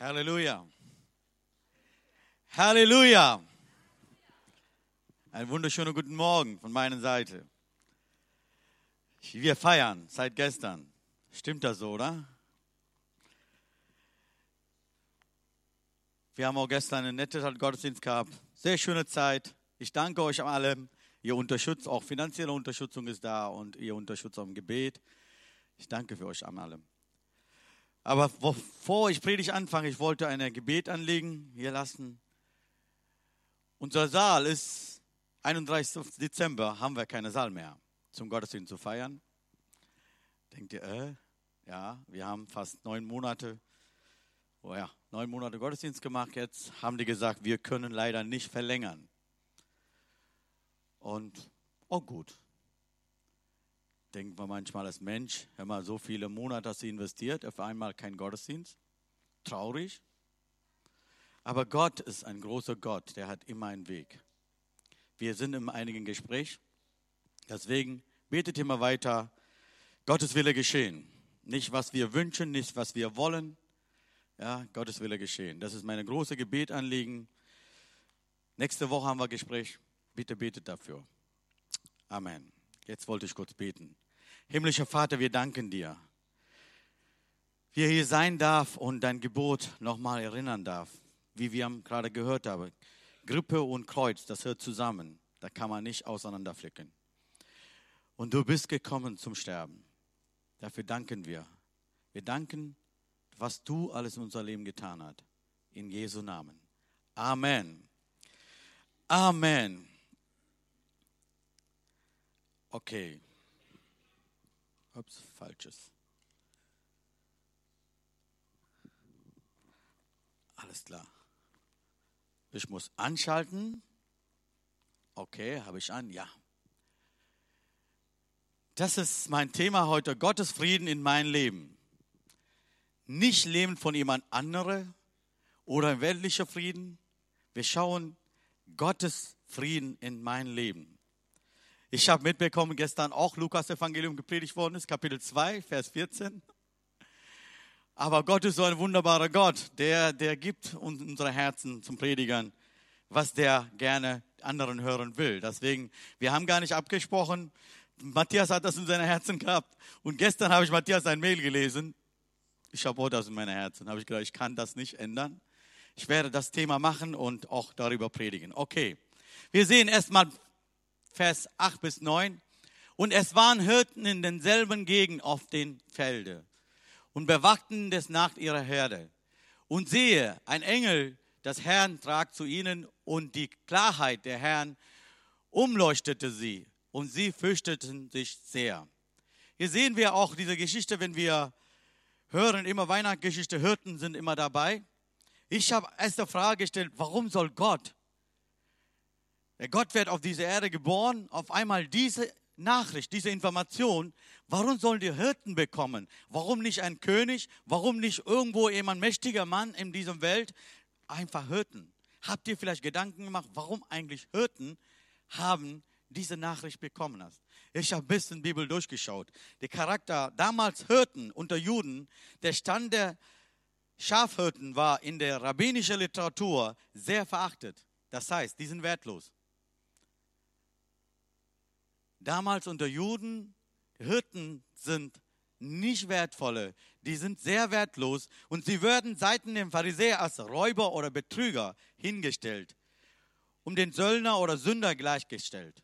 Halleluja. Halleluja. Einen wunderschönen guten Morgen von meiner Seite. Wir feiern seit gestern. Stimmt das so, oder? Wir haben auch gestern einen netten Gottesdienst gehabt. Sehr schöne Zeit. Ich danke euch allem. Ihr unterstützt, auch finanzielle Unterstützung ist da und ihr unterstützt auch im Gebet. Ich danke für euch an allem. Aber bevor ich predigt anfange, ich wollte ein Gebet anlegen, hier lassen. Unser Saal ist 31. Dezember, haben wir keine Saal mehr zum Gottesdienst zu feiern. Denkt ihr, äh, ja, wir haben fast neun Monate, oh ja, neun Monate Gottesdienst gemacht. Jetzt haben die gesagt, wir können leider nicht verlängern. Und, oh gut, denkt man manchmal als Mensch, hör mal, so viele Monate hast du investiert, auf einmal kein Gottesdienst. Traurig. Aber Gott ist ein großer Gott, der hat immer einen Weg. Wir sind im einigen Gespräch. Deswegen betet immer weiter. Gottes Wille geschehen. Nicht, was wir wünschen, nicht, was wir wollen. Ja, Gottes Wille geschehen. Das ist meine große Gebetanliegen. Nächste Woche haben wir Gespräch. Bitte betet dafür. Amen. Jetzt wollte ich kurz beten. Himmlischer Vater, wir danken dir, wie er hier sein darf und dein Gebot nochmal erinnern darf, wie wir gerade gehört haben. Grippe und Kreuz, das hört zusammen. Da kann man nicht auseinanderflicken. Und du bist gekommen zum Sterben. Dafür danken wir. Wir danken, was du alles in unser Leben getan hast. In Jesu Namen. Amen. Amen. Okay. Ups, falsches. Alles klar. Ich muss anschalten. Okay, habe ich an? Ja. Das ist mein Thema heute, Gottes Frieden in mein Leben. Nicht Leben von jemand anderem oder weltlicher Frieden. Wir schauen Gottes Frieden in mein Leben. Ich habe mitbekommen, gestern auch Lukas Evangelium gepredigt worden ist, Kapitel 2, Vers 14. Aber Gott ist so ein wunderbarer Gott, der, der gibt uns unsere Herzen zum Predigern, was der gerne anderen hören will. Deswegen, wir haben gar nicht abgesprochen. Matthias hat das in seinen Herzen gehabt. Und gestern habe ich Matthias ein Mail gelesen. Ich habe auch das in meinen Herzen. Habe ich gedacht, ich kann das nicht ändern. Ich werde das Thema machen und auch darüber predigen. Okay. Wir sehen erstmal Vers 8 bis 9. Und es waren Hirten in denselben Gegend auf den Felde und bewachten des Nacht ihrer Herde. Und sehe, ein Engel des Herrn trat zu ihnen und die Klarheit der Herrn umleuchtete sie und sie fürchteten sich sehr. Hier sehen wir auch diese Geschichte, wenn wir hören, immer Weihnachtsgeschichte, Hirten sind immer dabei. Ich habe erst die Frage gestellt, warum soll Gott der Gott wird auf diese Erde geboren, auf einmal diese Nachricht, diese Information, warum sollen die Hirten bekommen? Warum nicht ein König? Warum nicht irgendwo jemand mächtiger Mann in dieser Welt? Einfach Hirten. Habt ihr vielleicht Gedanken gemacht, warum eigentlich Hirten haben diese Nachricht bekommen hast? Ich habe ein bisschen Bibel durchgeschaut. Der Charakter damals Hirten unter Juden, der Stand der Schafhirten war in der rabbinischen Literatur sehr verachtet. Das heißt, die sind wertlos damals unter Juden, Hirten sind nicht wertvolle, die sind sehr wertlos und sie werden seitens dem Pharisäer als Räuber oder Betrüger hingestellt, um den Söldner oder Sünder gleichgestellt.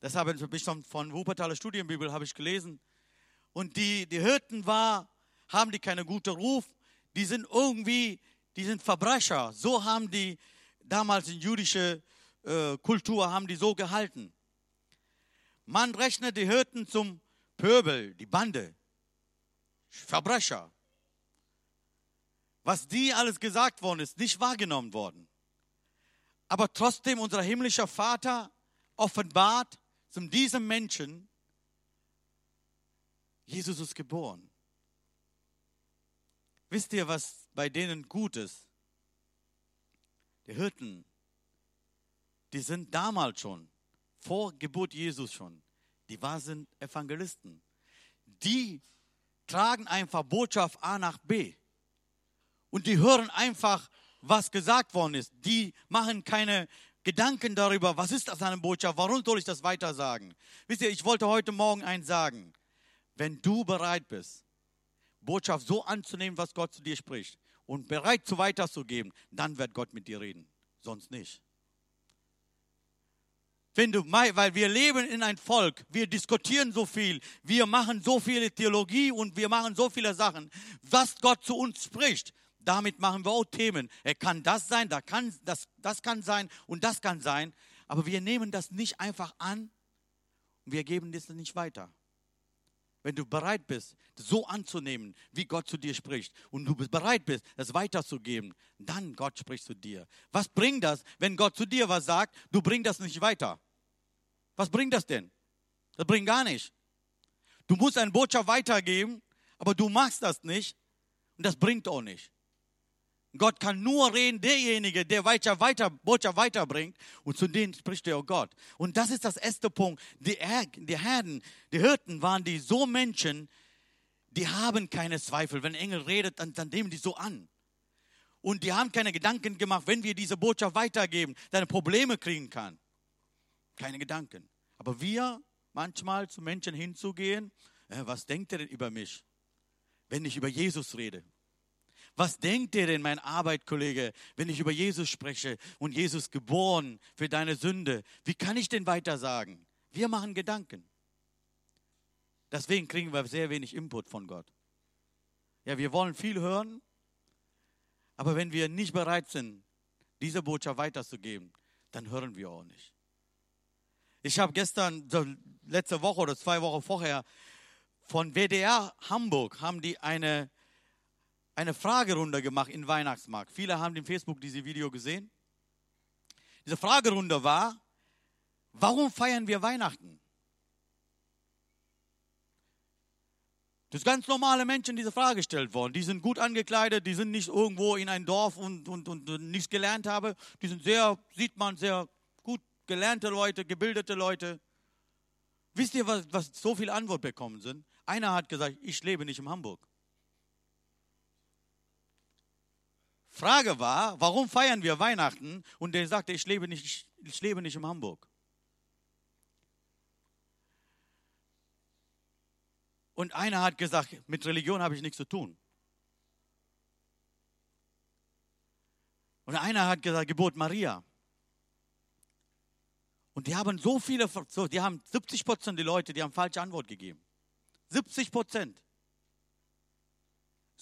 Das habe ich schon von Wuppertaler Studienbibel habe ich gelesen. Und die, die Hirten war, haben die keine gute Ruf, die sind irgendwie, die sind Verbrecher. So haben die damals in jüdische äh, Kultur haben die so gehalten. Man rechnet die Hirten zum Pöbel, die Bande, Verbrecher. Was die alles gesagt worden ist, nicht wahrgenommen worden. Aber trotzdem unser himmlischer Vater offenbart zu diesem Menschen, Jesus ist geboren. Wisst ihr, was bei denen gut ist? Die Hirten, die sind damals schon vor Geburt Jesus schon, die waren Evangelisten. Die tragen einfach Botschaft A nach B. Und die hören einfach, was gesagt worden ist. Die machen keine Gedanken darüber, was ist das eine Botschaft, warum soll ich das weiter sagen. Wisst ihr, ich wollte heute Morgen eins sagen. Wenn du bereit bist, Botschaft so anzunehmen, was Gott zu dir spricht und bereit zu weiterzugeben, dann wird Gott mit dir reden, sonst nicht. Wenn du, weil wir leben in ein Volk, wir diskutieren so viel, wir machen so viele Theologie und wir machen so viele Sachen, was Gott zu uns spricht. Damit machen wir auch Themen. Er kann das sein, da kann, das, das kann sein und das kann sein. Aber wir nehmen das nicht einfach an und wir geben das nicht weiter. Wenn du bereit bist, so anzunehmen, wie Gott zu dir spricht, und du bereit bist, das weiterzugeben, dann Gott spricht zu dir. Was bringt das, wenn Gott zu dir was sagt, du bringst das nicht weiter? Was bringt das denn? Das bringt gar nicht. Du musst eine Botschaft weitergeben, aber du machst das nicht und das bringt auch nicht. Gott kann nur reden, derjenige, der weiter, weiter, Botschaft weiterbringt. Und zu denen spricht er auch Gott. Und das ist das erste Punkt. Die, die Herden, die Hirten waren die so Menschen, die haben keine Zweifel. Wenn Engel redet, dann, dann nehmen die so an. Und die haben keine Gedanken gemacht, wenn wir diese Botschaft weitergeben, dann Probleme kriegen kann. Keine Gedanken. Aber wir manchmal zu Menschen hinzugehen, äh, was denkt er denn über mich, wenn ich über Jesus rede? Was denkt ihr denn, mein Arbeitskollege, wenn ich über Jesus spreche und Jesus geboren für deine Sünde? Wie kann ich denn weiter sagen? Wir machen Gedanken. Deswegen kriegen wir sehr wenig Input von Gott. Ja, wir wollen viel hören, aber wenn wir nicht bereit sind, diese Botschaft weiterzugeben, dann hören wir auch nicht. Ich habe gestern, letzte Woche oder zwei Wochen vorher, von WDR Hamburg haben die eine eine Fragerunde gemacht in Weihnachtsmarkt. Viele haben im Facebook dieses Video gesehen. Diese Fragerunde war, warum feiern wir Weihnachten? Das sind ganz normale Menschen, die diese Frage gestellt worden. Die sind gut angekleidet, die sind nicht irgendwo in ein Dorf und, und, und nichts gelernt haben. Die sind sehr, sieht man, sehr gut gelernte Leute, gebildete Leute. Wisst ihr, was, was so viel Antwort bekommen sind? Einer hat gesagt, ich lebe nicht in Hamburg. Frage war, warum feiern wir Weihnachten? Und der sagte, ich lebe nicht, ich lebe nicht in Hamburg. Und einer hat gesagt, mit Religion habe ich nichts zu tun. Und einer hat gesagt, Geburt Maria. Und die haben so viele, die haben 70 Prozent der Leute, die haben falsche Antwort gegeben. 70 Prozent.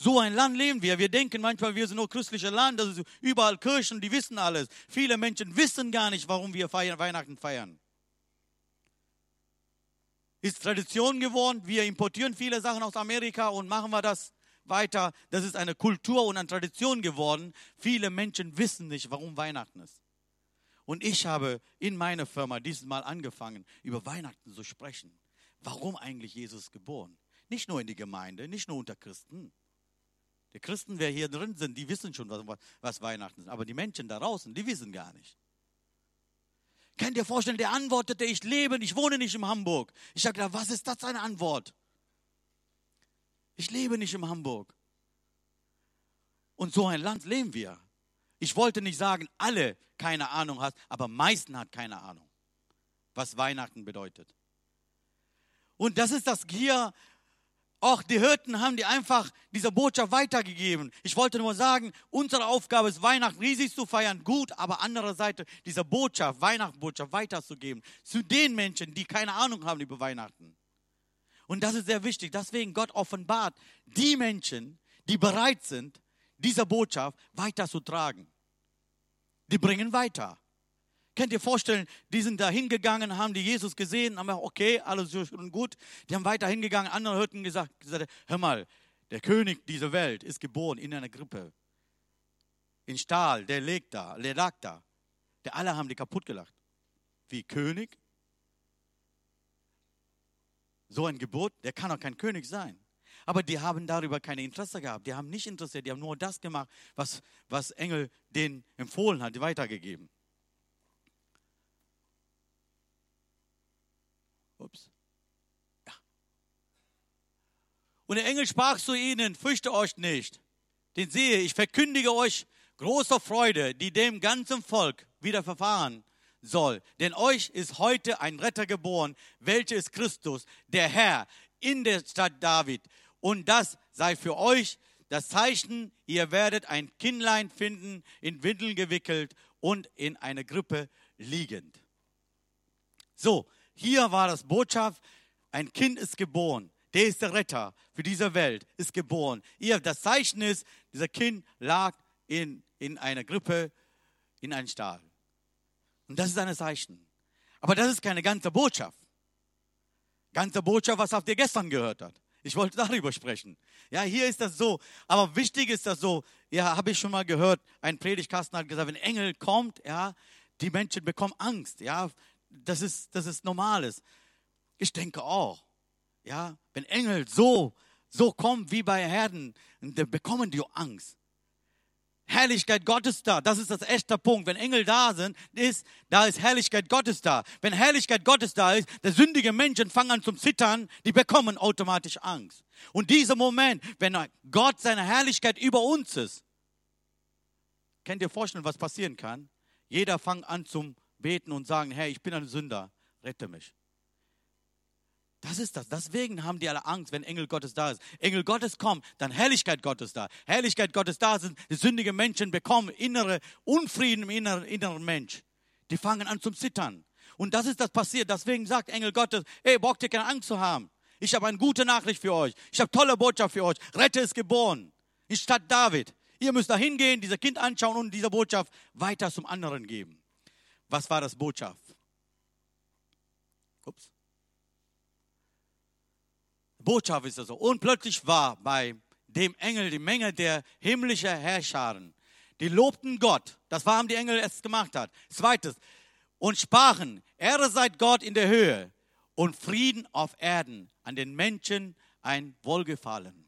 So ein Land leben wir. Wir denken manchmal, wir sind nur christliches Land, das ist überall Kirchen, die wissen alles. Viele Menschen wissen gar nicht, warum wir feiern, Weihnachten feiern. Ist Tradition geworden. Wir importieren viele Sachen aus Amerika und machen wir das weiter. Das ist eine Kultur und eine Tradition geworden. Viele Menschen wissen nicht, warum Weihnachten ist. Und ich habe in meiner Firma dieses Mal angefangen, über Weihnachten zu sprechen. Warum eigentlich Jesus geboren? Nicht nur in die Gemeinde, nicht nur unter Christen. Die Christen, wer hier drin sind, die wissen schon, was, was Weihnachten ist. Aber die Menschen da draußen, die wissen gar nicht. Könnt ihr vorstellen, der antwortete, ich lebe, ich wohne nicht in Hamburg. Ich gedacht, was ist das eine Antwort? Ich lebe nicht in Hamburg. Und so ein Land leben wir. Ich wollte nicht sagen, alle keine Ahnung hast, aber meisten hat keine Ahnung, was Weihnachten bedeutet. Und das ist das hier, auch die Hirten haben die einfach diese Botschaft weitergegeben. Ich wollte nur sagen, unsere Aufgabe ist, Weihnachten riesig zu feiern, gut, aber andererseits diese Botschaft, Weihnachtsbotschaft weiterzugeben zu den Menschen, die keine Ahnung haben über Weihnachten. Und das ist sehr wichtig. Deswegen Gott offenbart die Menschen, die bereit sind, diese Botschaft weiterzutragen. Die bringen weiter. Könnt ihr vorstellen, die sind da hingegangen, haben die Jesus gesehen, haben gesagt, okay, alles schon gut. Die haben weiter hingegangen, andere hörten gesagt, gesagt, hör mal, der König dieser Welt ist geboren in einer Grippe. In Stahl, der liegt da, der lag da. Der alle haben die kaputt gelacht. Wie König? So ein Geburt, der kann auch kein König sein. Aber die haben darüber kein Interesse gehabt. Die haben nicht interessiert, die haben nur das gemacht, was, was Engel denen empfohlen hat, weitergegeben. Ups. Ja. Und der Engel sprach zu ihnen, fürchte euch nicht. den sehe ich, verkündige euch große Freude, die dem ganzen Volk wieder verfahren soll. Denn euch ist heute ein Retter geboren, welcher ist Christus, der Herr, in der Stadt David. Und das sei für euch das Zeichen, ihr werdet ein Kindlein finden, in Windeln gewickelt und in einer Grippe liegend. So, hier war das Botschaft, ein Kind ist geboren. Der ist der Retter für diese Welt, ist geboren. Ihr, das Zeichen ist, dieser Kind lag in, in einer Grippe, in einem Stall. Und das ist ein Zeichen. Aber das ist keine ganze Botschaft. Ganze Botschaft, was habt ihr gestern gehört hat. Ich wollte darüber sprechen. Ja, hier ist das so. Aber wichtig ist das so. Ja, habe ich schon mal gehört. Ein Predigtkasten hat gesagt, wenn Engel kommt, ja, die Menschen bekommen Angst. Ja, das ist, das ist Normales. Ich denke auch. Ja, wenn Engel so, so kommen wie bei Herden, dann bekommen die Angst. Herrlichkeit Gottes da. Das ist das echte Punkt. Wenn Engel da sind, ist, da ist Herrlichkeit Gottes da. Wenn Herrlichkeit Gottes da ist, der sündige Menschen fangen an zum Zittern, die bekommen automatisch Angst. Und dieser Moment, wenn Gott seine Herrlichkeit über uns ist, könnt ihr vorstellen, was passieren kann? Jeder fängt an zum Beten und sagen, Herr, ich bin ein Sünder, rette mich. Das ist das. Deswegen haben die alle Angst, wenn Engel Gottes da ist. Engel Gottes kommen, dann Herrlichkeit Gottes da. Herrlichkeit Gottes da sind, die sündigen Menschen bekommen innere Unfrieden im inneren, inneren Mensch. Die fangen an zum Zittern. Und das ist das passiert. Deswegen sagt Engel Gottes, ey, braucht ihr keine Angst zu haben. Ich habe eine gute Nachricht für euch. Ich habe tolle Botschaft für euch. Rette ist geboren. In Stadt David. Ihr müsst da hingehen, dieses Kind anschauen und diese Botschaft weiter zum anderen geben. Was war das Botschaft? Ups. Botschaft ist das so. Und plötzlich war bei dem Engel die Menge der himmlischen Herrscharen. Die lobten Gott. Das war, die Engel es gemacht hat. Zweites. Und sprachen, Ehre seid Gott in der Höhe und Frieden auf Erden an den Menschen ein Wohlgefallen.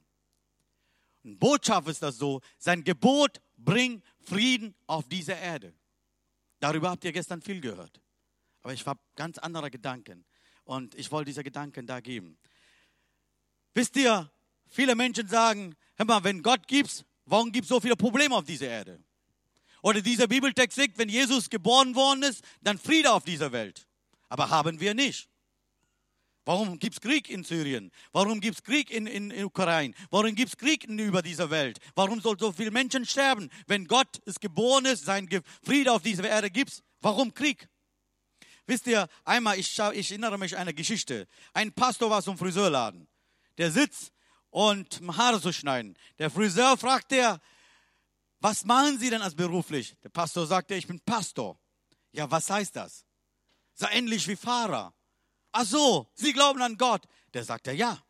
Und Botschaft ist das so, sein Gebot bringt Frieden auf diese Erde. Darüber habt ihr gestern viel gehört. Aber ich habe ganz andere Gedanken. Und ich wollte diese Gedanken da geben. Wisst ihr, viele Menschen sagen, hör mal, wenn Gott gibt, warum gibt es so viele Probleme auf dieser Erde? Oder dieser Bibeltext sagt, wenn Jesus geboren worden ist, dann Friede auf dieser Welt. Aber haben wir nicht. Warum gibt es Krieg in Syrien? Warum gibt es Krieg in, in, in Ukraine? Warum gibt es Krieg über dieser Welt? Warum soll so viele Menschen sterben? Wenn Gott ist geboren ist, sein Friede auf dieser Erde gibt, warum Krieg? Wisst ihr, einmal, ich, ich erinnere mich an eine Geschichte. Ein Pastor war zum Friseurladen der sitzt und Haare zu schneiden. Der Friseur fragt er, was machen Sie denn als beruflich? Der Pastor sagte, ich bin Pastor. Ja, was heißt das? So ähnlich wie Fahrer. Ach so, Sie glauben an Gott. Der sagt ja.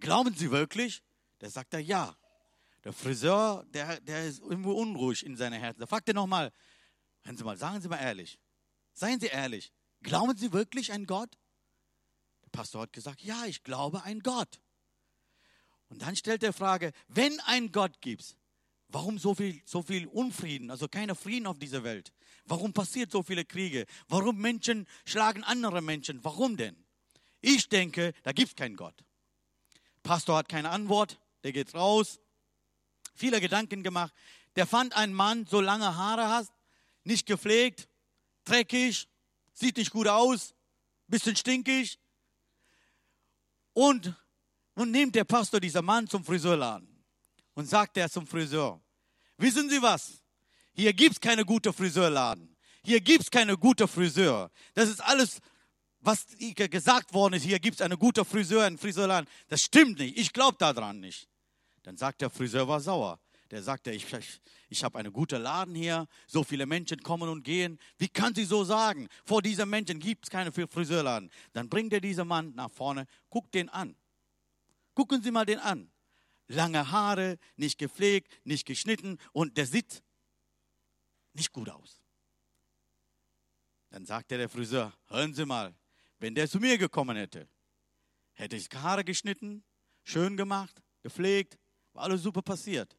Glauben Sie wirklich? Der sagt ja. Der Friseur, der, der ist irgendwo unruhig in seinem Herzen. Da fragt er nochmal, hören Sie mal, sagen Sie mal ehrlich. Seien Sie ehrlich. Glauben Sie wirklich an Gott? Pastor hat gesagt, ja, ich glaube an Gott. Und dann stellt er die Frage, wenn ein Gott gibt, warum so viel, so viel Unfrieden, also keiner Frieden auf dieser Welt? Warum passiert so viele Kriege? Warum Menschen schlagen andere Menschen? Warum denn? Ich denke, da gibt es keinen Gott. Pastor hat keine Antwort, der geht raus, viele Gedanken gemacht. Der fand einen Mann, so lange Haare hast, nicht gepflegt, dreckig, sieht nicht gut aus, bisschen stinkig, und nun nimmt der Pastor dieser Mann zum Friseurladen und sagt er zum Friseur, wissen Sie was? Hier gibt es keine gute Friseurladen. Hier gibt es keine gute Friseur. Das ist alles, was gesagt worden ist. Hier gibt es eine gute Friseur, einen Friseurladen. Das stimmt nicht. Ich glaube daran nicht. Dann sagt der Friseur, war sauer. Der sagte, ich, ich, ich habe einen guten Laden hier, so viele Menschen kommen und gehen. Wie kann sie so sagen? Vor diesen Menschen gibt es keinen Friseurladen. Dann bringt er diesen Mann nach vorne, guckt den an. Gucken Sie mal den an. Lange Haare, nicht gepflegt, nicht geschnitten und der sieht nicht gut aus. Dann sagte der Friseur, hören Sie mal, wenn der zu mir gekommen hätte, hätte ich Haare geschnitten, schön gemacht, gepflegt, war alles super passiert.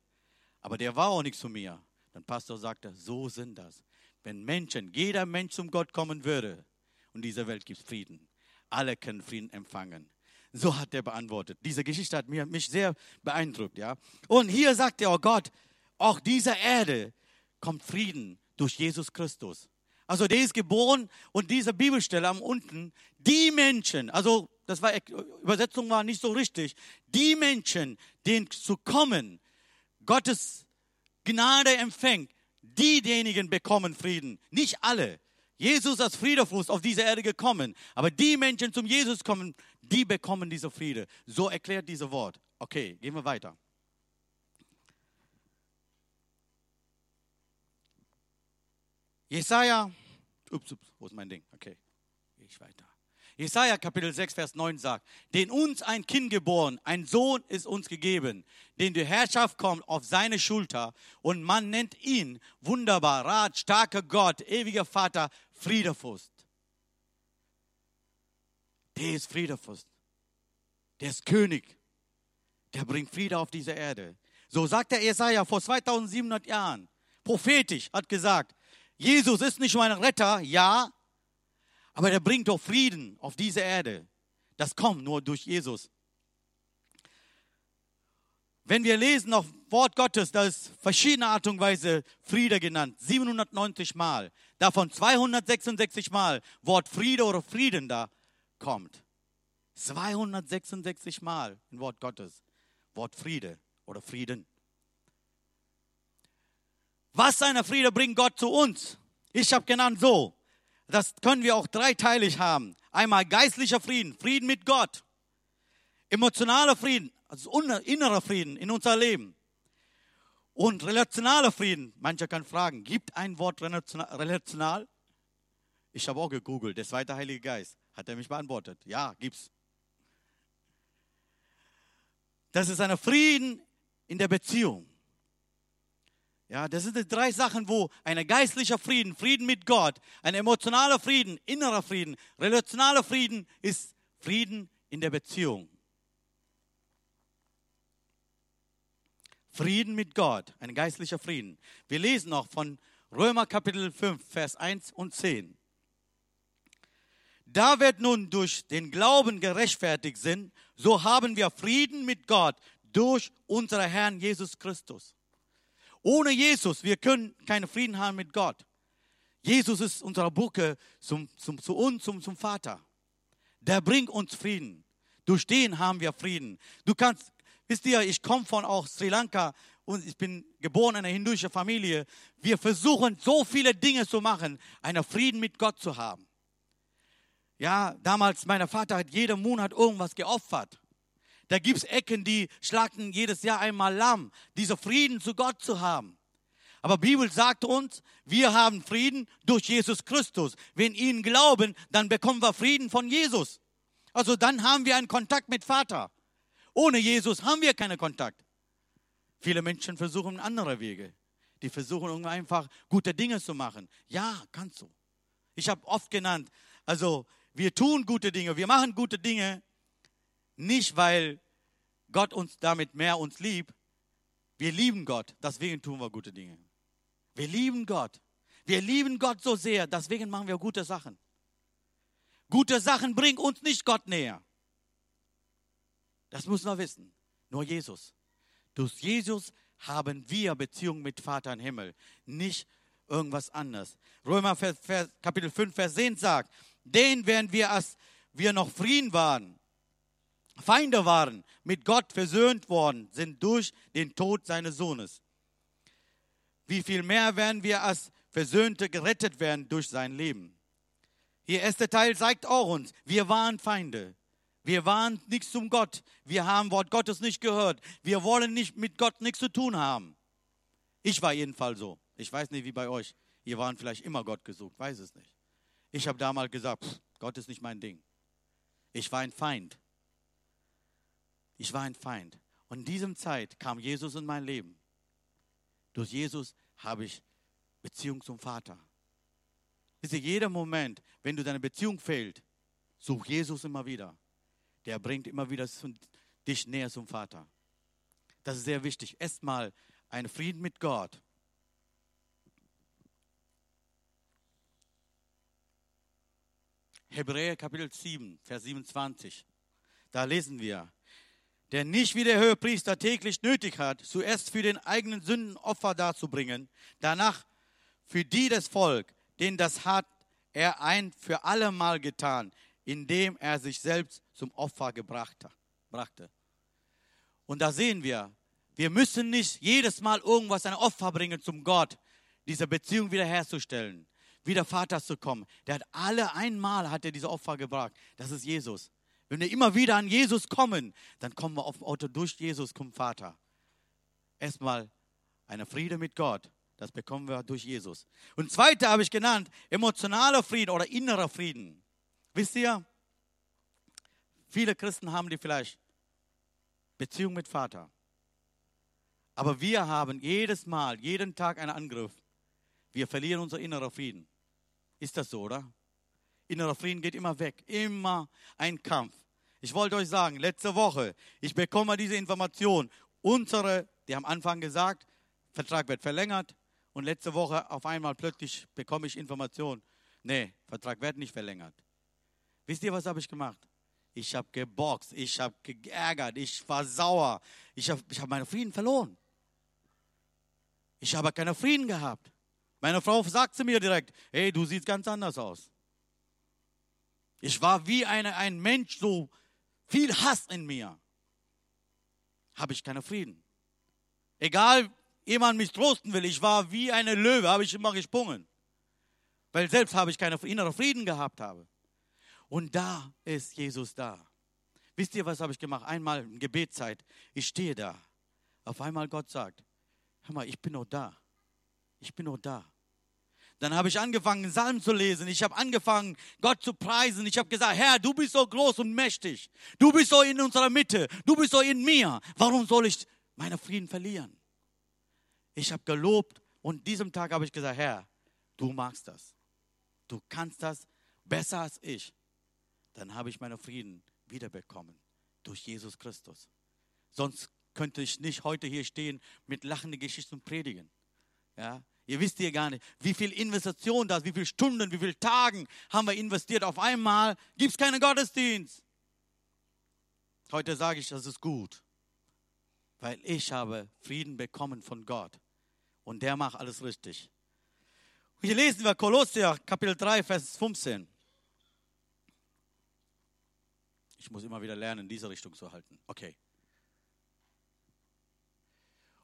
Aber der war auch nicht zu mir. Dann Pastor sagte, so sind das. Wenn Menschen, jeder Mensch zum Gott kommen würde und dieser Welt gibt Frieden. Alle können Frieden empfangen. So hat er beantwortet. Diese Geschichte hat mich sehr beeindruckt, ja. Und hier sagt er, oh Gott, auch dieser Erde kommt Frieden durch Jesus Christus. Also der ist geboren und diese Bibelstelle am unten, die Menschen, also das war Übersetzung war nicht so richtig, die Menschen, denen zu kommen, Gottes Gnade empfängt, diejenigen bekommen Frieden, nicht alle. Jesus als Friederfuß auf diese Erde gekommen, aber die Menschen zum Jesus kommen, die bekommen diese Friede. So erklärt dieses Wort. Okay, gehen wir weiter. Jesaja, ups, ups, wo ist mein Ding? Okay, gehe ich weiter. Jesaja Kapitel 6, Vers 9 sagt, den uns ein Kind geboren, ein Sohn ist uns gegeben, den die Herrschaft kommt auf seine Schulter und man nennt ihn wunderbar, Rat, starker Gott, ewiger Vater, Friedefürst. Der ist Friedefürst. Der ist König. Der bringt Friede auf diese Erde. So sagt der Jesaja vor 2700 Jahren, prophetisch, hat gesagt, Jesus ist nicht mein Retter, ja, aber er bringt doch Frieden auf diese Erde. Das kommt nur durch Jesus. Wenn wir lesen auf Wort Gottes, da ist verschiedene Art und Weise Friede genannt, 790 Mal. Davon 266 Mal Wort Friede oder Frieden da kommt. 266 Mal im Wort Gottes. Wort Friede oder Frieden. Was seiner Friede bringt Gott zu uns? Ich habe genannt so. Das können wir auch dreiteilig haben. Einmal geistlicher Frieden, Frieden mit Gott. Emotionaler Frieden, also innerer Frieden in unser Leben. Und relationaler Frieden. Mancher kann fragen, gibt ein Wort relational? Ich habe auch gegoogelt, der zweite Heilige Geist. Hat er mich beantwortet? Ja, gibt's. Das ist ein Frieden in der Beziehung. Ja, das sind die drei Sachen, wo ein geistlicher Frieden, Frieden mit Gott, ein emotionaler Frieden, innerer Frieden, relationaler Frieden ist Frieden in der Beziehung. Frieden mit Gott, ein geistlicher Frieden. Wir lesen noch von Römer Kapitel 5, Vers 1 und 10. Da wird nun durch den Glauben gerechtfertigt sind, so haben wir Frieden mit Gott durch unseren Herrn Jesus Christus. Ohne Jesus, wir können keinen Frieden haben mit Gott. Jesus ist unsere Brücke zum, zum, zu uns, zum, zum Vater. Der bringt uns Frieden. Durch den haben wir Frieden. Du kannst, wisst ihr, ich komme von auch Sri Lanka und ich bin geboren in einer hinduischen Familie. Wir versuchen so viele Dinge zu machen, einen Frieden mit Gott zu haben. Ja, damals, mein Vater hat jeden Monat irgendwas geopfert. Da gibt es Ecken, die schlachten jedes Jahr einmal Lamm, dieser Frieden zu Gott zu haben. Aber Bibel sagt uns, wir haben Frieden durch Jesus Christus. Wenn ihn glauben, dann bekommen wir Frieden von Jesus. Also dann haben wir einen Kontakt mit Vater. Ohne Jesus haben wir keinen Kontakt. Viele Menschen versuchen andere Wege. Die versuchen einfach gute Dinge zu machen. Ja, kannst du. Ich habe oft genannt, also wir tun gute Dinge, wir machen gute Dinge, nicht, weil Gott uns damit mehr uns liebt. Wir lieben Gott, deswegen tun wir gute Dinge. Wir lieben Gott. Wir lieben Gott so sehr, deswegen machen wir gute Sachen. Gute Sachen bringen uns nicht Gott näher. Das muss man wissen. Nur Jesus. Durch Jesus haben wir Beziehung mit Vater im Himmel, nicht irgendwas anderes. Römer Kapitel 5, Vers 10 sagt, den werden wir, als wir noch Frieden waren, Feinde waren, mit Gott versöhnt worden sind durch den Tod seines Sohnes. Wie viel mehr werden wir als Versöhnte gerettet werden durch sein Leben? Hier erste Teil zeigt auch uns, wir waren Feinde. Wir waren nichts zum Gott. Wir haben Wort Gottes nicht gehört. Wir wollen nicht mit Gott nichts zu tun haben. Ich war jedenfalls so. Ich weiß nicht, wie bei euch. Ihr waren vielleicht immer Gott gesucht, weiß es nicht. Ich habe damals gesagt, pff, Gott ist nicht mein Ding. Ich war ein Feind. Ich war ein Feind. Und in diesem Zeit kam Jesus in mein Leben. Durch Jesus habe ich Beziehung zum Vater. Ihr, jeder Moment, wenn du deine Beziehung fehlt, such Jesus immer wieder. Der bringt immer wieder dich näher zum Vater. Das ist sehr wichtig. Erstmal ein Frieden mit Gott. Hebräer Kapitel 7, Vers 27. Da lesen wir, der nicht wie der Höhepriester täglich nötig hat, zuerst für den eigenen Sünden Opfer darzubringen, danach für die des Volk, denn das hat er ein für allemal getan, indem er sich selbst zum Opfer gebracht brachte. Und da sehen wir, wir müssen nicht jedes Mal irgendwas ein Opfer bringen zum Gott, diese Beziehung wiederherzustellen, wieder Vater zu kommen. Der hat alle einmal hat er diese Opfer gebracht. Das ist Jesus. Wenn wir immer wieder an Jesus kommen, dann kommen wir auf dem Auto durch Jesus zum Vater. Erstmal eine Friede mit Gott. Das bekommen wir durch Jesus. Und zweite habe ich genannt, emotionaler Frieden oder innerer Frieden. Wisst ihr, viele Christen haben die vielleicht Beziehung mit Vater. Aber wir haben jedes Mal, jeden Tag einen Angriff. Wir verlieren unser innerer Frieden. Ist das so, oder? Innerer Frieden geht immer weg. Immer ein Kampf. Ich wollte euch sagen, letzte Woche, ich bekomme diese Information. Unsere, die am Anfang gesagt, Vertrag wird verlängert. Und letzte Woche auf einmal plötzlich bekomme ich Information. Nee, Vertrag wird nicht verlängert. Wisst ihr, was habe ich gemacht? Ich habe geboxt, ich habe geärgert, ich war sauer, ich habe ich hab meinen Frieden verloren. Ich habe keinen Frieden gehabt. Meine Frau sagte mir direkt, hey, du siehst ganz anders aus. Ich war wie eine, ein Mensch, so viel Hass in mir. Habe ich keinen Frieden. Egal, jemand mich trosten will, ich war wie eine Löwe, habe ich immer gesprungen. Weil selbst habe ich keinen inneren Frieden gehabt habe. Und da ist Jesus da. Wisst ihr, was habe ich gemacht? Einmal in Gebetszeit. Ich stehe da. Auf einmal Gott sagt, hör mal, ich bin noch da. Ich bin noch da. Dann habe ich angefangen, Psalmen zu lesen. Ich habe angefangen, Gott zu preisen. Ich habe gesagt, Herr, du bist so groß und mächtig. Du bist so in unserer Mitte. Du bist so in mir. Warum soll ich meinen Frieden verlieren? Ich habe gelobt und diesem Tag habe ich gesagt, Herr, du magst das. Du kannst das besser als ich dann habe ich meinen Frieden wiederbekommen durch Jesus Christus. Sonst könnte ich nicht heute hier stehen mit lachenden Geschichten predigen. Ja, ihr wisst ja gar nicht, wie viel Investition das, wie viele Stunden, wie viele Tagen haben wir investiert. Auf einmal gibt es keinen Gottesdienst. Heute sage ich, das ist gut, weil ich habe Frieden bekommen von Gott und der macht alles richtig. hier lesen wir Kolosser Kapitel 3, Vers 15. Ich muss immer wieder lernen, in diese Richtung zu halten. Okay.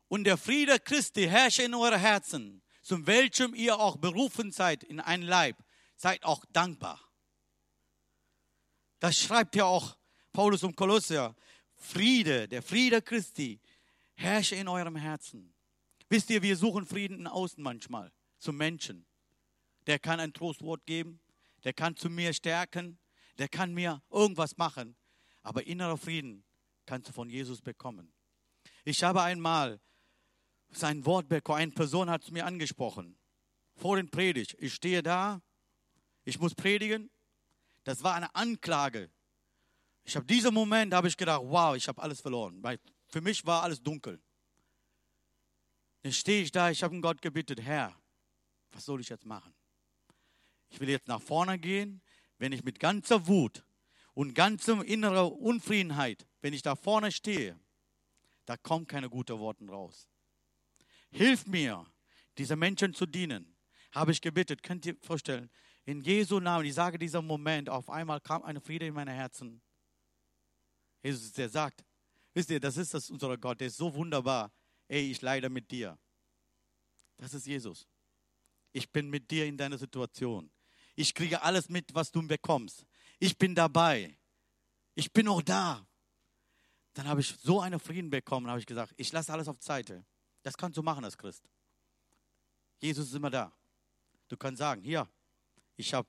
Und der Friede Christi herrsche in eure Herzen, zum welchem ihr auch berufen seid in ein Leib. Seid auch dankbar. Das schreibt ja auch Paulus um Kolosser. Friede, der Friede Christi, herrsche in eurem Herzen. Wisst ihr, wir suchen Frieden Außen manchmal, zum Menschen. Der kann ein Trostwort geben, der kann zu mir stärken, der kann mir irgendwas machen, aber innerer Frieden kannst du von Jesus bekommen. Ich habe einmal sein Wort bekommen, eine Person hat es mir angesprochen, vor den Predigt. Ich stehe da, ich muss predigen. Das war eine Anklage. Ich habe diesen Moment, habe ich gedacht, wow, ich habe alles verloren. Weil für mich war alles dunkel. Dann stehe ich da, ich habe Gott gebeten, Herr, was soll ich jetzt machen? Ich will jetzt nach vorne gehen wenn ich mit ganzer Wut und ganzer innerer Unfriedenheit, wenn ich da vorne stehe, da kommen keine guten Worte raus. Hilf mir, diese Menschen zu dienen, habe ich gebetet. Könnt ihr vorstellen, in Jesu Namen, ich sage dieser Moment, auf einmal kam eine Friede in meine Herzen. Jesus, der sagt, wisst ihr, das ist das unser Gott, der ist so wunderbar. Ey, ich leide mit dir. Das ist Jesus. Ich bin mit dir in deiner Situation. Ich kriege alles mit, was du bekommst. Ich bin dabei. Ich bin auch da. Dann habe ich so einen Frieden bekommen, habe ich gesagt, ich lasse alles auf Seite. Das kannst du machen als Christ. Jesus ist immer da. Du kannst sagen, hier, ich habe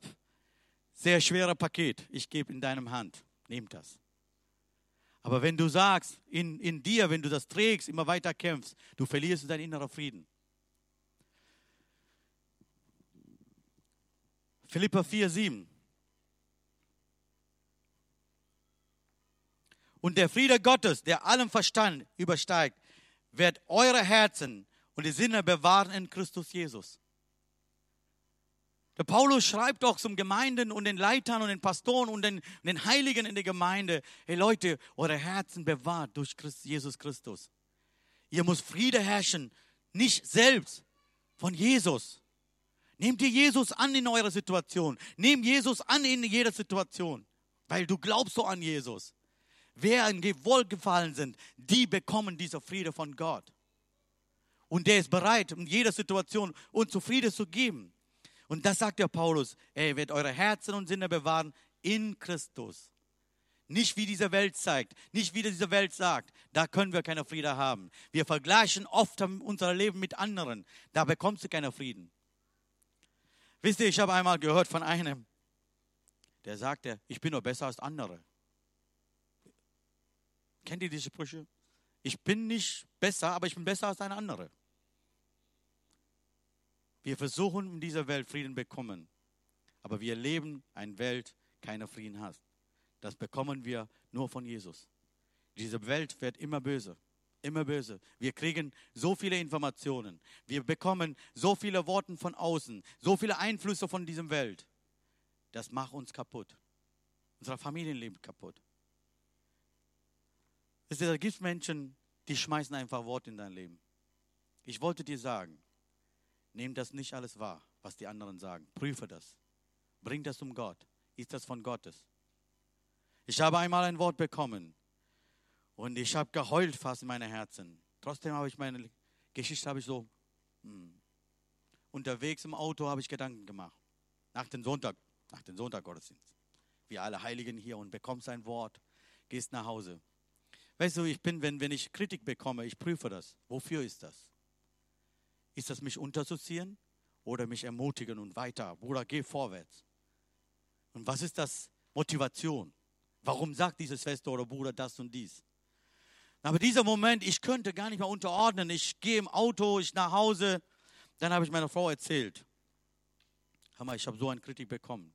sehr schweres Paket, ich gebe in deinem Hand, nimm das. Aber wenn du sagst, in, in dir, wenn du das trägst, immer weiter kämpfst, du verlierst deinen inneren Frieden. Philippa 4, 7. Und der Friede Gottes, der allem Verstand übersteigt, wird eure Herzen und die Sinne bewahren in Christus Jesus. Der Paulus schreibt doch zum Gemeinden und den Leitern und den Pastoren und den, den Heiligen in der Gemeinde, hey Leute, eure Herzen bewahrt durch Christ, Jesus Christus. Ihr muss Friede herrschen, nicht selbst, von Jesus. Nehmt ihr Jesus an in eurer Situation. Nehmt Jesus an in jeder Situation, weil du glaubst so an Jesus. Wer in Wohlgefallen sind, die bekommen diese Friede von Gott. Und der ist bereit, in jeder Situation uns Friede zu geben. Und das sagt der Paulus. Er wird eure Herzen und Sinne bewahren in Christus. Nicht wie diese Welt zeigt, nicht wie diese Welt sagt. Da können wir keine Friede haben. Wir vergleichen oft unser Leben mit anderen. Da bekommst du keinen Frieden. Wisst ihr, ich habe einmal gehört von einem, der sagte, ich bin nur besser als andere. Kennt ihr diese Sprüche? Ich bin nicht besser, aber ich bin besser als ein anderer. Wir versuchen in dieser Welt Frieden bekommen, aber wir leben eine Welt, keiner Frieden hat. Das bekommen wir nur von Jesus. Diese Welt wird immer böse, immer böse. Wir kriegen so viele Informationen. Wir bekommen so viele Worte von außen, so viele Einflüsse von dieser Welt. Das macht uns kaputt. Unser Familienleben kaputt. Es gibt Menschen, die schmeißen einfach Worte in dein Leben. Ich wollte dir sagen, nimm das nicht alles wahr, was die anderen sagen. Prüfe das. Bring das um Gott. Ist das von Gottes? Ich habe einmal ein Wort bekommen und ich habe geheult fast in meinem Herzen. Trotzdem habe ich meine Geschichte habe ich so hm. unterwegs im Auto habe ich Gedanken gemacht. Nach dem Sonntag, nach dem Sonntag Gottesdienst. Wir alle Heiligen hier und bekommst ein Wort, gehst nach Hause. Weißt du, ich bin, wenn, wenn ich Kritik bekomme, ich prüfe das. Wofür ist das? Ist das mich unterzuziehen oder mich ermutigen und weiter? Bruder, geh vorwärts. Und was ist das Motivation? Warum sagt diese Schwester oder Bruder das und dies? Aber dieser Moment, ich könnte gar nicht mehr unterordnen. Ich gehe im Auto, ich nach Hause. Dann habe ich meiner Frau erzählt. Hammer, ich habe so eine Kritik bekommen.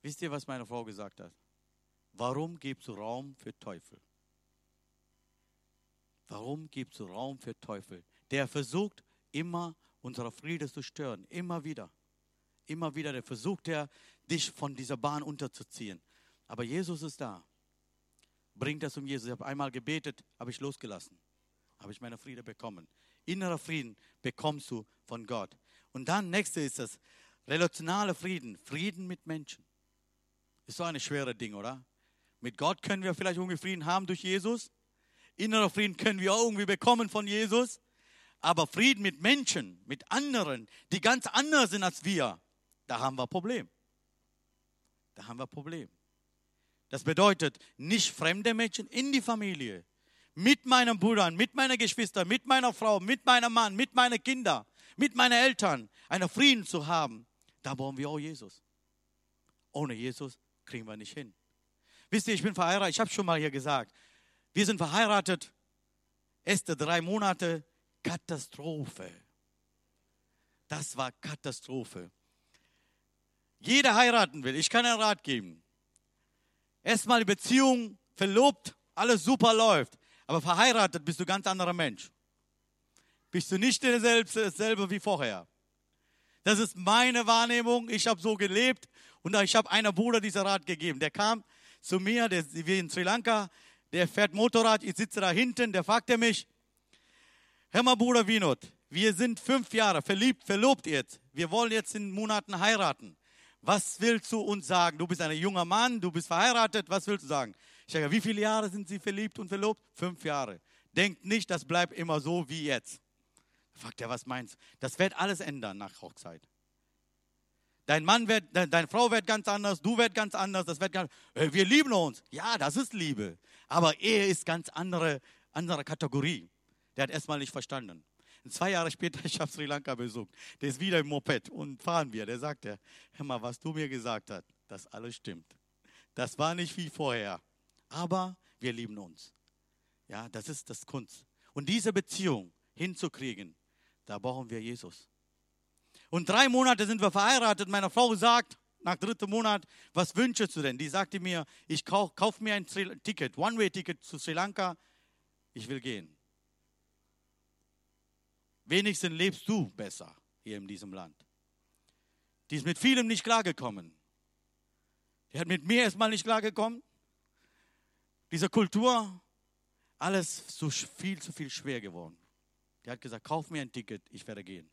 Wisst ihr, was meine Frau gesagt hat? Warum gibst du Raum für Teufel? Warum gibst du Raum für Teufel? Der versucht immer, unsere Friede zu stören. Immer wieder. Immer wieder. Der versucht, der dich von dieser Bahn unterzuziehen. Aber Jesus ist da. Bringt das um Jesus. Ich habe einmal gebetet, habe ich losgelassen. Habe ich meine Friede bekommen. Innerer Frieden bekommst du von Gott. Und dann, nächste ist das relationale Frieden. Frieden mit Menschen. Ist so ein schweres Ding, oder? Mit Gott können wir vielleicht irgendwie Frieden haben durch Jesus. Innerer Frieden können wir auch irgendwie bekommen von Jesus. Aber Frieden mit Menschen, mit anderen, die ganz anders sind als wir, da haben wir ein Problem. Da haben wir ein Problem. Das bedeutet, nicht fremde Menschen in die Familie, mit meinen Brüdern, mit meinen Geschwistern, mit meiner Frau, mit meinem Mann, mit meinen Kindern, mit meinen Eltern, einen Frieden zu haben. Da brauchen wir auch Jesus. Ohne Jesus kriegen wir nicht hin. Wisst ihr, ich bin verheiratet, ich habe schon mal hier gesagt, wir sind verheiratet, erste drei Monate, Katastrophe. Das war Katastrophe. Jeder heiraten will, ich kann einen Rat geben. Erstmal die Beziehung, verlobt, alles super läuft. Aber verheiratet bist du ganz anderer Mensch. Bist du nicht derselbe wie vorher. Das ist meine Wahrnehmung. Ich habe so gelebt und ich habe einer Bruder diesen Rat gegeben. Der kam zu mir, der, wir in Sri Lanka, der fährt Motorrad, ich sitze da hinten, der fragte mich, hör mal Bruder Vinod, wir sind fünf Jahre verliebt, verlobt jetzt. Wir wollen jetzt in Monaten heiraten. Was willst du uns sagen? Du bist ein junger Mann, du bist verheiratet, was willst du sagen? Ich sage, wie viele Jahre sind Sie verliebt und verlobt? Fünf Jahre. Denkt nicht, das bleibt immer so wie jetzt. Fragt er, was meinst du? Das wird alles ändern nach Hochzeit. Dein Mann wird, deine Frau wird ganz anders, du wird ganz anders, das wird ganz, äh, wir lieben uns. Ja, das ist Liebe. Aber Ehe ist ganz andere, andere Kategorie. Der hat erstmal nicht verstanden. Und zwei Jahre später, ich habe Sri Lanka besucht, der ist wieder im Moped und fahren wir. Der sagt, hör mal, was du mir gesagt hast, das alles stimmt. Das war nicht wie vorher. Aber wir lieben uns. Ja, das ist das Kunst. Und diese Beziehung hinzukriegen, da brauchen wir Jesus. Und drei Monate sind wir verheiratet. Meine Frau sagt, nach dritten Monat, was wünschst du denn? Die sagte mir, ich kaufe kauf mir ein Ticket, One-Way-Ticket zu Sri Lanka. Ich will gehen. Wenigstens lebst du besser. hier in diesem Land. Die ist mit vielem nicht klargekommen. Die hat mit mir erstmal nicht klargekommen. Diese Kultur, alles so viel zu viel schwer geworden. Die hat gesagt, kauf mir ein Ticket, ich werde gehen.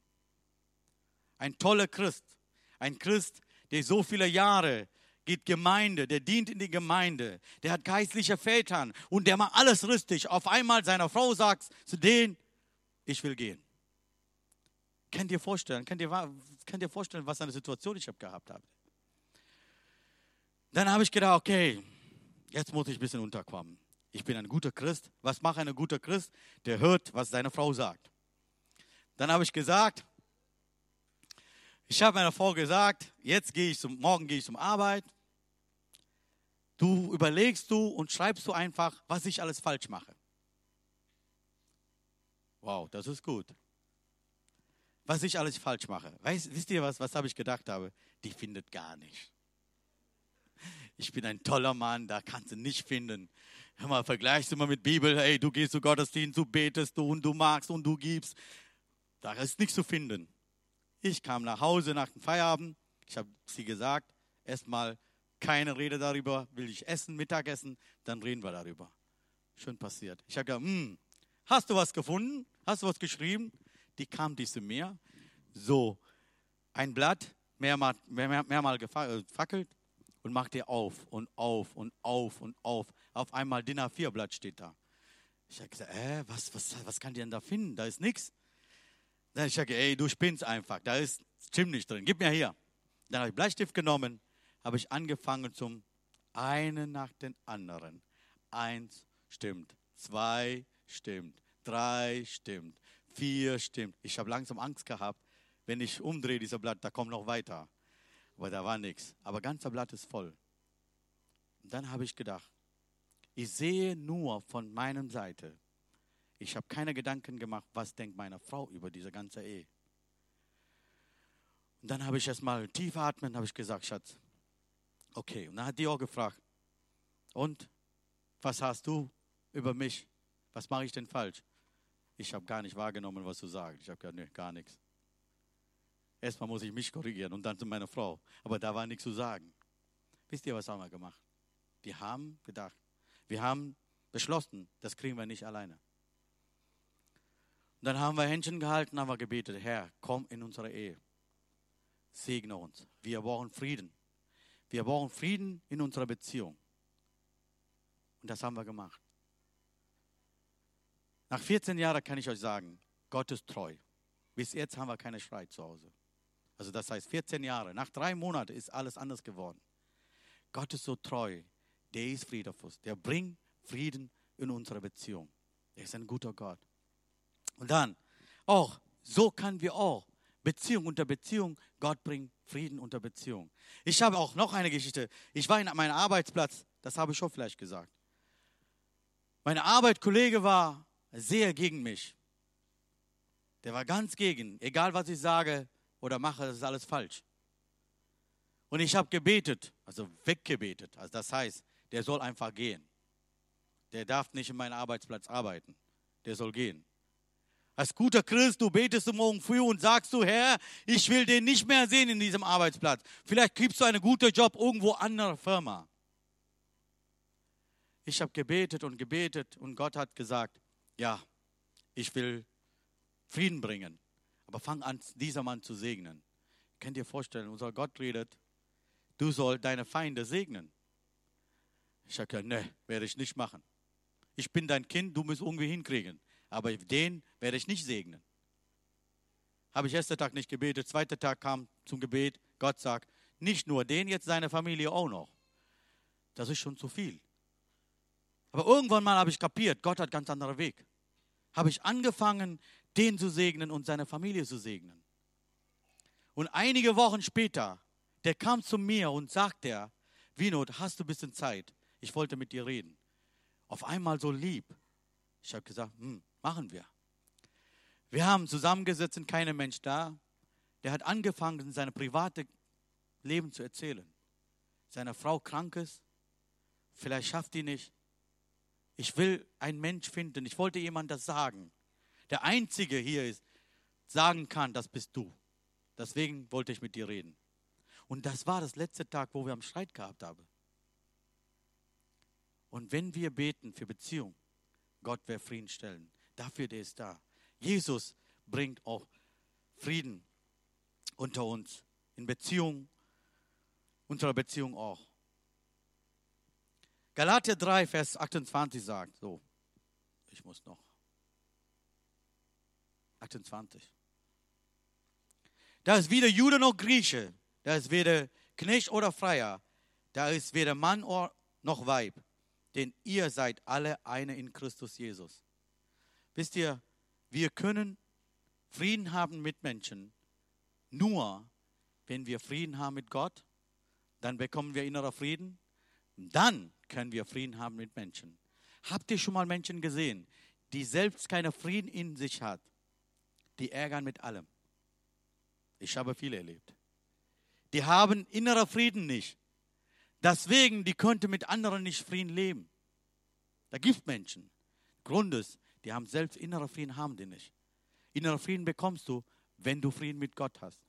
Ein toller Christ, ein Christ, der so viele Jahre geht Gemeinde, der dient in die Gemeinde, der hat geistliche Väter und der macht alles richtig. Auf einmal seiner Frau sagt zu denen, ich will gehen. Könnt ihr vorstellen, könnt ihr, könnt ihr vorstellen, was eine Situation ich habe gehabt habe? Dann habe ich gedacht, okay, jetzt muss ich ein bisschen unterkommen. Ich bin ein guter Christ. Was macht ein guter Christ? Der hört, was seine Frau sagt. Dann habe ich gesagt, ich habe meiner Frau gesagt, jetzt gehe ich zum, morgen gehe ich zum Arbeit. Du überlegst du und schreibst du einfach, was ich alles falsch mache. Wow, das ist gut. Was ich alles falsch mache. Weißt, wisst ihr was, was habe ich gedacht habe? Die findet gar nicht. Ich bin ein toller Mann, da kannst du nicht finden. Hör mal, vergleichst du mal mit Bibel, hey, du gehst zu Gottesdienst, du betest du und du magst und du gibst. Da ist nichts zu finden. Ich kam nach Hause nach dem Feierabend. Ich habe sie gesagt, erstmal keine Rede darüber, will ich essen, Mittagessen, dann reden wir darüber. Schön passiert. Ich habe gesagt, hm, hast du was gefunden? Hast du was geschrieben? Die kam dies zu mir. So, ein Blatt, mehrmal, mehr, mehrmal gefackelt und macht ihr auf und auf und auf und auf. Auf einmal DIN A4-Blatt steht da. Ich habe gesagt, äh, was, was, was kann die denn da finden? Da ist nichts. Dann ich sage, ey, du spinnst einfach, da ist ziemlich drin, gib mir hier. Dann habe ich Bleistift genommen, habe ich angefangen zum einen nach den anderen. Eins stimmt, zwei stimmt, drei stimmt, vier stimmt. Ich habe langsam Angst gehabt, wenn ich umdrehe dieser Blatt, da kommt noch weiter. Aber da war nichts. Aber ganzer Blatt ist voll. Und dann habe ich gedacht, ich sehe nur von meiner Seite ich habe keine Gedanken gemacht, was denkt meine Frau über diese ganze Ehe. Und dann habe ich erst mal tief atmen, habe ich gesagt, Schatz, okay. Und dann hat die auch gefragt, und was hast du über mich? Was mache ich denn falsch? Ich habe gar nicht wahrgenommen, was du sagst. Ich habe gesagt, nee, gar nichts. Erstmal muss ich mich korrigieren und dann zu meiner Frau. Aber da war nichts zu sagen. Wisst ihr, was haben wir gemacht? Wir haben gedacht, wir haben beschlossen, das kriegen wir nicht alleine. Dann haben wir Händchen gehalten, haben wir gebetet, Herr, komm in unsere Ehe. Segne uns. Wir brauchen Frieden. Wir brauchen Frieden in unserer Beziehung. Und das haben wir gemacht. Nach 14 Jahren kann ich euch sagen, Gott ist treu. Bis jetzt haben wir keine Streit zu Hause. Also das heißt 14 Jahre. Nach drei Monaten ist alles anders geworden. Gott ist so treu. Der ist Friedefus. Der bringt Frieden in unsere Beziehung. Er ist ein guter Gott. Und dann auch, so können wir auch Beziehung unter Beziehung, Gott bringt Frieden unter Beziehung. Ich habe auch noch eine Geschichte. Ich war in meinem Arbeitsplatz, das habe ich schon vielleicht gesagt. Mein Arbeitskollege war sehr gegen mich. Der war ganz gegen. Egal was ich sage oder mache, das ist alles falsch. Und ich habe gebetet, also weggebetet. Also das heißt, der soll einfach gehen. Der darf nicht in meinem Arbeitsplatz arbeiten. Der soll gehen. Als guter Christ, du betest morgen früh und sagst du, Herr, ich will den nicht mehr sehen in diesem Arbeitsplatz. Vielleicht kriegst du einen guten Job irgendwo an einer Firma. Ich habe gebetet und gebetet und Gott hat gesagt, ja, ich will Frieden bringen. Aber fang an, dieser Mann zu segnen. Könnt ihr vorstellen, unser Gott redet, du sollst deine Feinde segnen. Ich habe gesagt, ne, werde ich nicht machen. Ich bin dein Kind, du musst irgendwie hinkriegen aber den werde ich nicht segnen. Habe ich erster Tag nicht gebetet, zweiter Tag kam zum Gebet, Gott sagt, nicht nur den, jetzt seine Familie auch noch. Das ist schon zu viel. Aber irgendwann mal habe ich kapiert, Gott hat ganz anderen Weg. Habe ich angefangen, den zu segnen und seine Familie zu segnen. Und einige Wochen später, der kam zu mir und sagte, Winot, hast du ein bisschen Zeit? Ich wollte mit dir reden. Auf einmal so lieb. Ich habe gesagt, hm, Machen wir. Wir haben zusammengesetzt und kein Mensch da. Der hat angefangen, sein privates Leben zu erzählen. Seine Frau krank ist, vielleicht schafft die nicht. Ich will einen Mensch finden. Ich wollte jemand das sagen. Der Einzige hier ist, sagen kann, das bist du. Deswegen wollte ich mit dir reden. Und das war das letzte Tag, wo wir am Streit gehabt haben. Und wenn wir beten für Beziehung, Gott wird Frieden stellen. Dafür der ist da. Jesus bringt auch Frieden unter uns. In Beziehung, unserer Beziehung auch. Galater 3, Vers 28 sagt, so, ich muss noch. 28. Da ist weder Jude noch Grieche, da ist weder Knecht oder Freier, da ist weder Mann noch Weib, denn ihr seid alle eine in Christus Jesus. Wisst ihr, wir können Frieden haben mit Menschen nur, wenn wir Frieden haben mit Gott, dann bekommen wir innerer Frieden, dann können wir Frieden haben mit Menschen. Habt ihr schon mal Menschen gesehen, die selbst keinen Frieden in sich hat? Die ärgern mit allem. Ich habe viele erlebt. Die haben innerer Frieden nicht. Deswegen, die könnten mit anderen nicht Frieden leben. Da gibt Menschen. Grund ist, die haben selbst innerer Frieden, haben die nicht. Innerer Frieden bekommst du, wenn du Frieden mit Gott hast.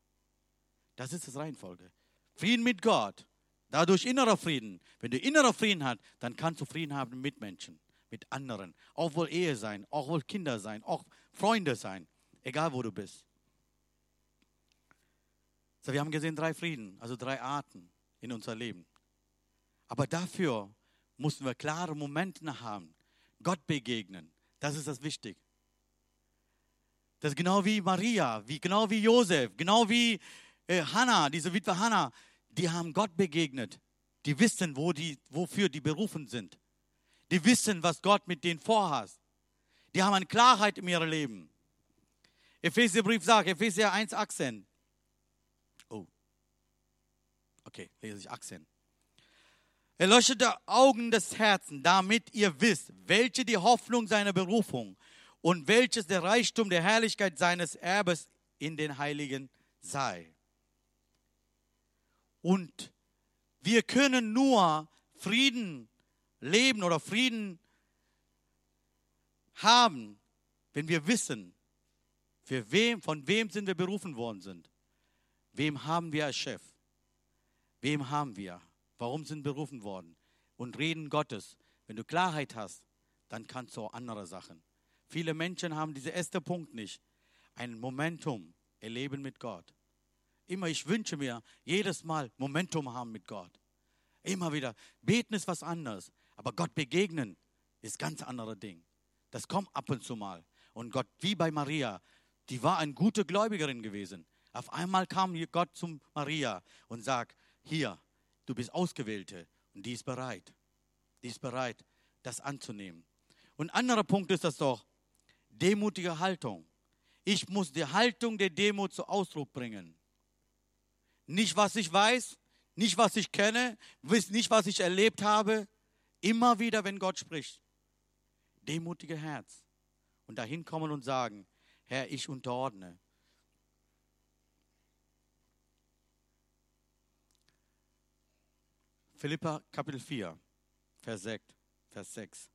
Das ist das Reihenfolge. Frieden mit Gott, dadurch innerer Frieden. Wenn du innerer Frieden hast, dann kannst du Frieden haben mit Menschen, mit anderen. Auch wohl Ehe sein, auch wohl Kinder sein, auch Freunde sein, egal wo du bist. So, wir haben gesehen drei Frieden, also drei Arten in unser Leben. Aber dafür mussten wir klare Momente haben, Gott begegnen. Das ist das Wichtige. Das ist genau wie Maria, wie, genau wie Josef, genau wie äh, Hannah, diese Witwe Hannah. Die haben Gott begegnet. Die wissen, wo die, wofür die berufen sind. Die wissen, was Gott mit denen vorhat. Die haben eine Klarheit in ihrem Leben. Epheserbrief sagt, Epheser 1, 18. Okay, lese ich Achsen. Erleuchtete Augen des Herzens, damit ihr wisst, welche die Hoffnung seiner Berufung und welches der Reichtum der Herrlichkeit seines Erbes in den Heiligen sei. Und wir können nur Frieden leben oder Frieden haben, wenn wir wissen, für wem, von wem sind wir berufen worden sind. Wem haben wir als Chef? Wem haben wir? Warum sind berufen worden? Und reden Gottes. Wenn du Klarheit hast, dann kannst du auch andere Sachen. Viele Menschen haben diesen ersten Punkt nicht. Ein Momentum erleben mit Gott. Immer, ich wünsche mir jedes Mal Momentum haben mit Gott. Immer wieder. Beten ist was anderes. Aber Gott begegnen ist ganz anderes Ding. Das kommt ab und zu mal. Und Gott, wie bei Maria, die war eine gute Gläubigerin gewesen. Auf einmal kam Gott zu Maria und sagt, hier, du bist Ausgewählte und die ist bereit. Die ist bereit, das anzunehmen. Und anderer Punkt ist das doch, demutige Haltung. Ich muss die Haltung der Demut zu Ausdruck bringen. Nicht, was ich weiß, nicht, was ich kenne, nicht, was ich erlebt habe. Immer wieder, wenn Gott spricht. Demutige Herz. Und dahin kommen und sagen, Herr, ich unterordne. Philippa Kapitel 4, Vers 6. Vers 6.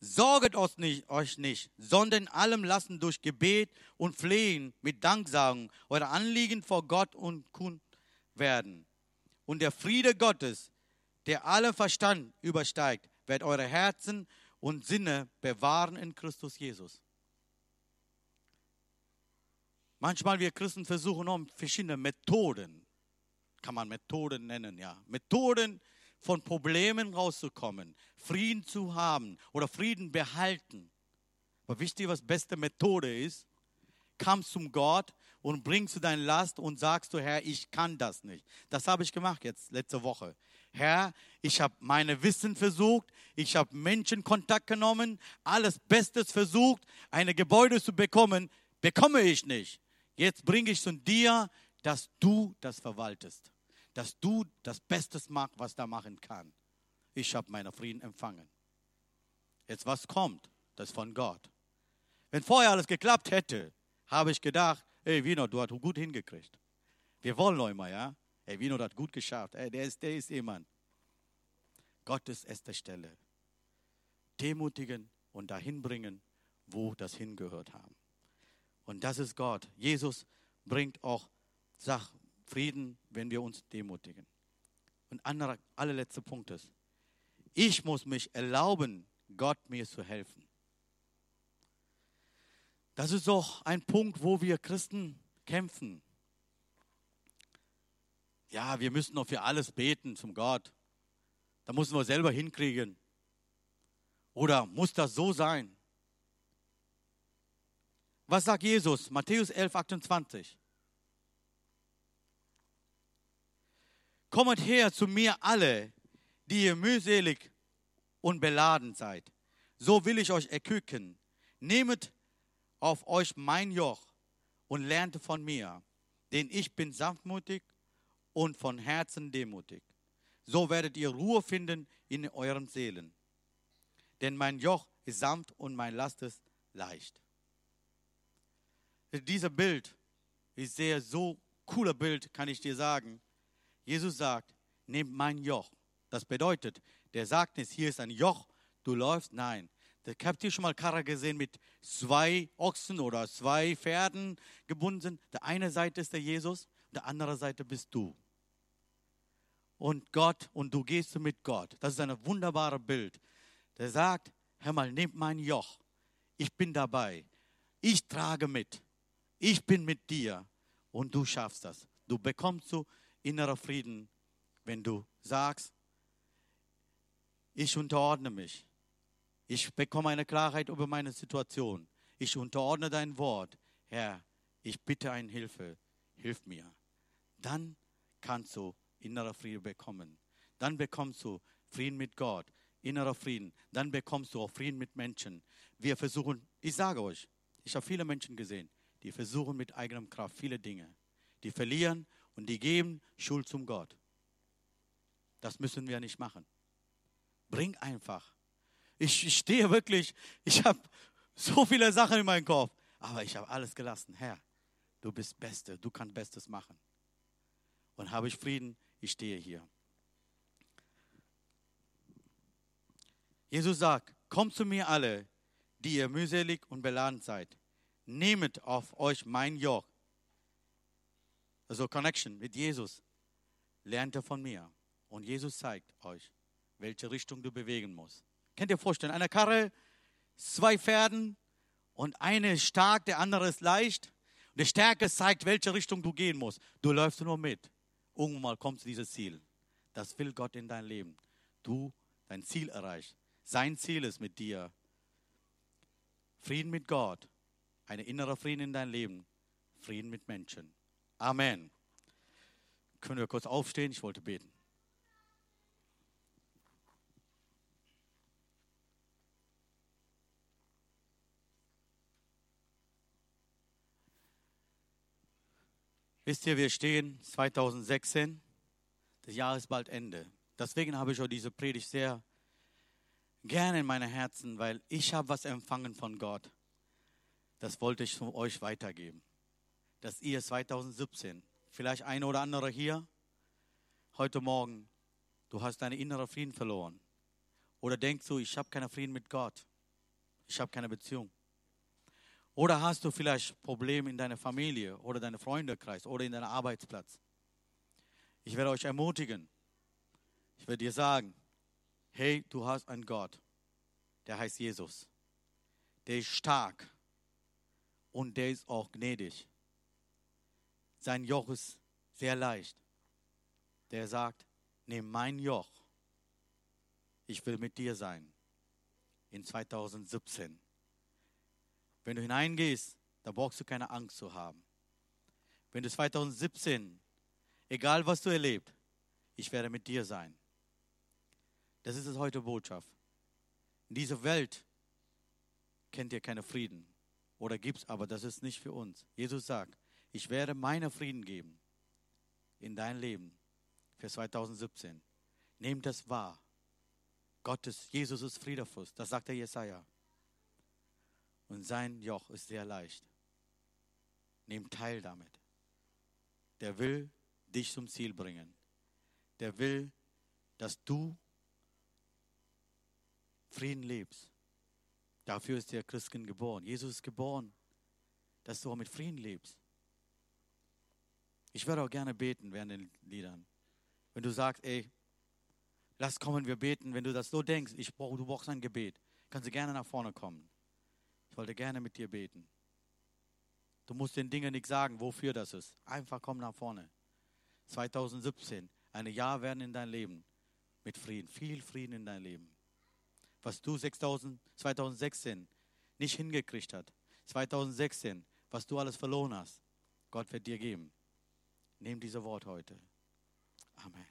Sorget euch nicht, euch nicht, sondern allem lassen durch Gebet und Flehen mit Danksagen eure Anliegen vor Gott und kund werden. Und der Friede Gottes, der alle Verstand übersteigt, wird eure Herzen und Sinne bewahren in Christus Jesus. Manchmal wir Christen versuchen um verschiedene Methoden, kann man Methoden nennen, ja. Methoden von Problemen rauszukommen, Frieden zu haben oder Frieden behalten. Aber wisst ihr, was beste Methode ist? Kommst zum Gott und bringst du deine Last und sagst du, Herr, ich kann das nicht. Das habe ich gemacht jetzt letzte Woche. Herr, ich habe meine Wissen versucht, ich habe Menschen Kontakt genommen, alles Bestes versucht, eine Gebäude zu bekommen, bekomme ich nicht. Jetzt bringe ich zu dir, dass du das verwaltest dass du das Bestes machst, was da machen kann. Ich habe meinen Frieden empfangen. Jetzt was kommt, das von Gott. Wenn vorher alles geklappt hätte, habe ich gedacht, ey Vino, du hast gut hingekriegt. Wir wollen noch immer, ja? Ey du hast gut geschafft. Ey, der ist, der ist jemand. Gott ist erste Stelle. Demutigen und dahin bringen, wo das hingehört haben. Und das ist Gott. Jesus bringt auch sag Frieden, wenn wir uns demutigen. Und anderer, allerletzter Punkt ist, ich muss mich erlauben, Gott mir zu helfen. Das ist doch ein Punkt, wo wir Christen kämpfen. Ja, wir müssen doch für alles beten zum Gott. Da müssen wir selber hinkriegen. Oder muss das so sein? Was sagt Jesus? Matthäus 11, 28. Kommet her zu mir alle, die ihr mühselig und beladen seid. So will ich euch erquicken. Nehmet auf euch mein Joch und lernt von mir, denn ich bin sanftmutig und von Herzen demutig. So werdet ihr Ruhe finden in euren Seelen. Denn mein Joch ist sanft und mein Last ist leicht. Dieser Bild ist sehr so cooler Bild, kann ich dir sagen. Jesus sagt, nehmt mein Joch. Das bedeutet, der sagt nicht, hier ist ein Joch, du läufst. Nein. Habt ihr schon mal Karre gesehen mit zwei Ochsen oder zwei Pferden gebunden? Der eine Seite ist der Jesus, der andere Seite bist du. Und Gott, und du gehst mit Gott. Das ist ein wunderbares Bild. Der sagt, hör mal, nehmt mein Joch. Ich bin dabei. Ich trage mit. Ich bin mit dir. Und du schaffst das. Du bekommst so innerer Frieden, wenn du sagst, ich unterordne mich. Ich bekomme eine Klarheit über meine Situation. Ich unterordne dein Wort. Herr, ich bitte eine Hilfe. Hilf mir. Dann kannst du innerer Frieden bekommen. Dann bekommst du Frieden mit Gott, innerer Frieden. Dann bekommst du auch Frieden mit Menschen. Wir versuchen, ich sage euch, ich habe viele Menschen gesehen, die versuchen mit eigener Kraft viele Dinge. Die verlieren und die geben Schuld zum Gott. Das müssen wir nicht machen. Bring einfach. Ich, ich stehe wirklich, ich habe so viele Sachen in meinem Kopf, aber ich habe alles gelassen. Herr, du bist Beste, du kannst Bestes machen. Und habe ich Frieden, ich stehe hier. Jesus sagt, kommt zu mir alle, die ihr mühselig und beladen seid. Nehmet auf euch mein Joch. Also Connection mit Jesus. Lernt er von mir. Und Jesus zeigt euch, welche Richtung du bewegen musst. Könnt ihr vorstellen, eine Karre, zwei Pferden und eine ist stark, der andere ist leicht. Und der Stärke zeigt, welche Richtung du gehen musst. Du läufst nur mit. Irgendwann mal kommt zu dieses Ziel. Das will Gott in dein Leben. Du dein Ziel erreichst. Sein Ziel ist mit dir. Frieden mit Gott. Ein innerer Frieden in dein Leben. Frieden mit Menschen. Amen. Können wir kurz aufstehen? Ich wollte beten. Wisst ihr, wir stehen 2016, das Jahr ist bald Ende. Deswegen habe ich auch diese Predigt sehr gerne in meinem Herzen, weil ich habe was empfangen von Gott. Das wollte ich euch weitergeben. Dass ihr 2017, vielleicht ein oder andere hier, heute Morgen, du hast deinen inneren Frieden verloren. Oder denkst du, ich habe keinen Frieden mit Gott. Ich habe keine Beziehung. Oder hast du vielleicht Probleme in deiner Familie oder deinem Freundekreis oder in deinem Arbeitsplatz? Ich werde euch ermutigen. Ich werde dir sagen, hey, du hast einen Gott, der heißt Jesus. Der ist stark und der ist auch gnädig. Sein Joch ist sehr leicht. Der sagt, nimm mein Joch. Ich will mit dir sein. In 2017. Wenn du hineingehst, da brauchst du keine Angst zu haben. Wenn du 2017, egal was du erlebst, ich werde mit dir sein. Das ist es heute Botschaft. In dieser Welt kennt ihr keinen Frieden oder gibt es, aber das ist nicht für uns. Jesus sagt, ich werde meinen Frieden geben in dein Leben für 2017. Nehmt das wahr. Gottes, Jesus ist Friederfürst. Das sagt der Jesaja und sein Joch ist sehr leicht. Nimm teil damit. Der will dich zum Ziel bringen. Der will, dass du Frieden lebst. Dafür ist der Christkind geboren. Jesus ist geboren, dass du auch mit Frieden lebst. Ich werde auch gerne beten während den Liedern. Wenn du sagst, ey, lass kommen, wir beten. Wenn du das so denkst, ich brauch, du brauchst ein Gebet, kannst du gerne nach vorne kommen. Ich wollte gerne mit dir beten. Du musst den Dingen nicht sagen, wofür das ist. Einfach komm nach vorne. 2017, ein Jahr werden in dein Leben mit Frieden, viel Frieden in dein Leben. Was du 6000, 2016 nicht hingekriegt hast, 2016, was du alles verloren hast, Gott wird dir geben. Nimm diese Wort heute. Amen.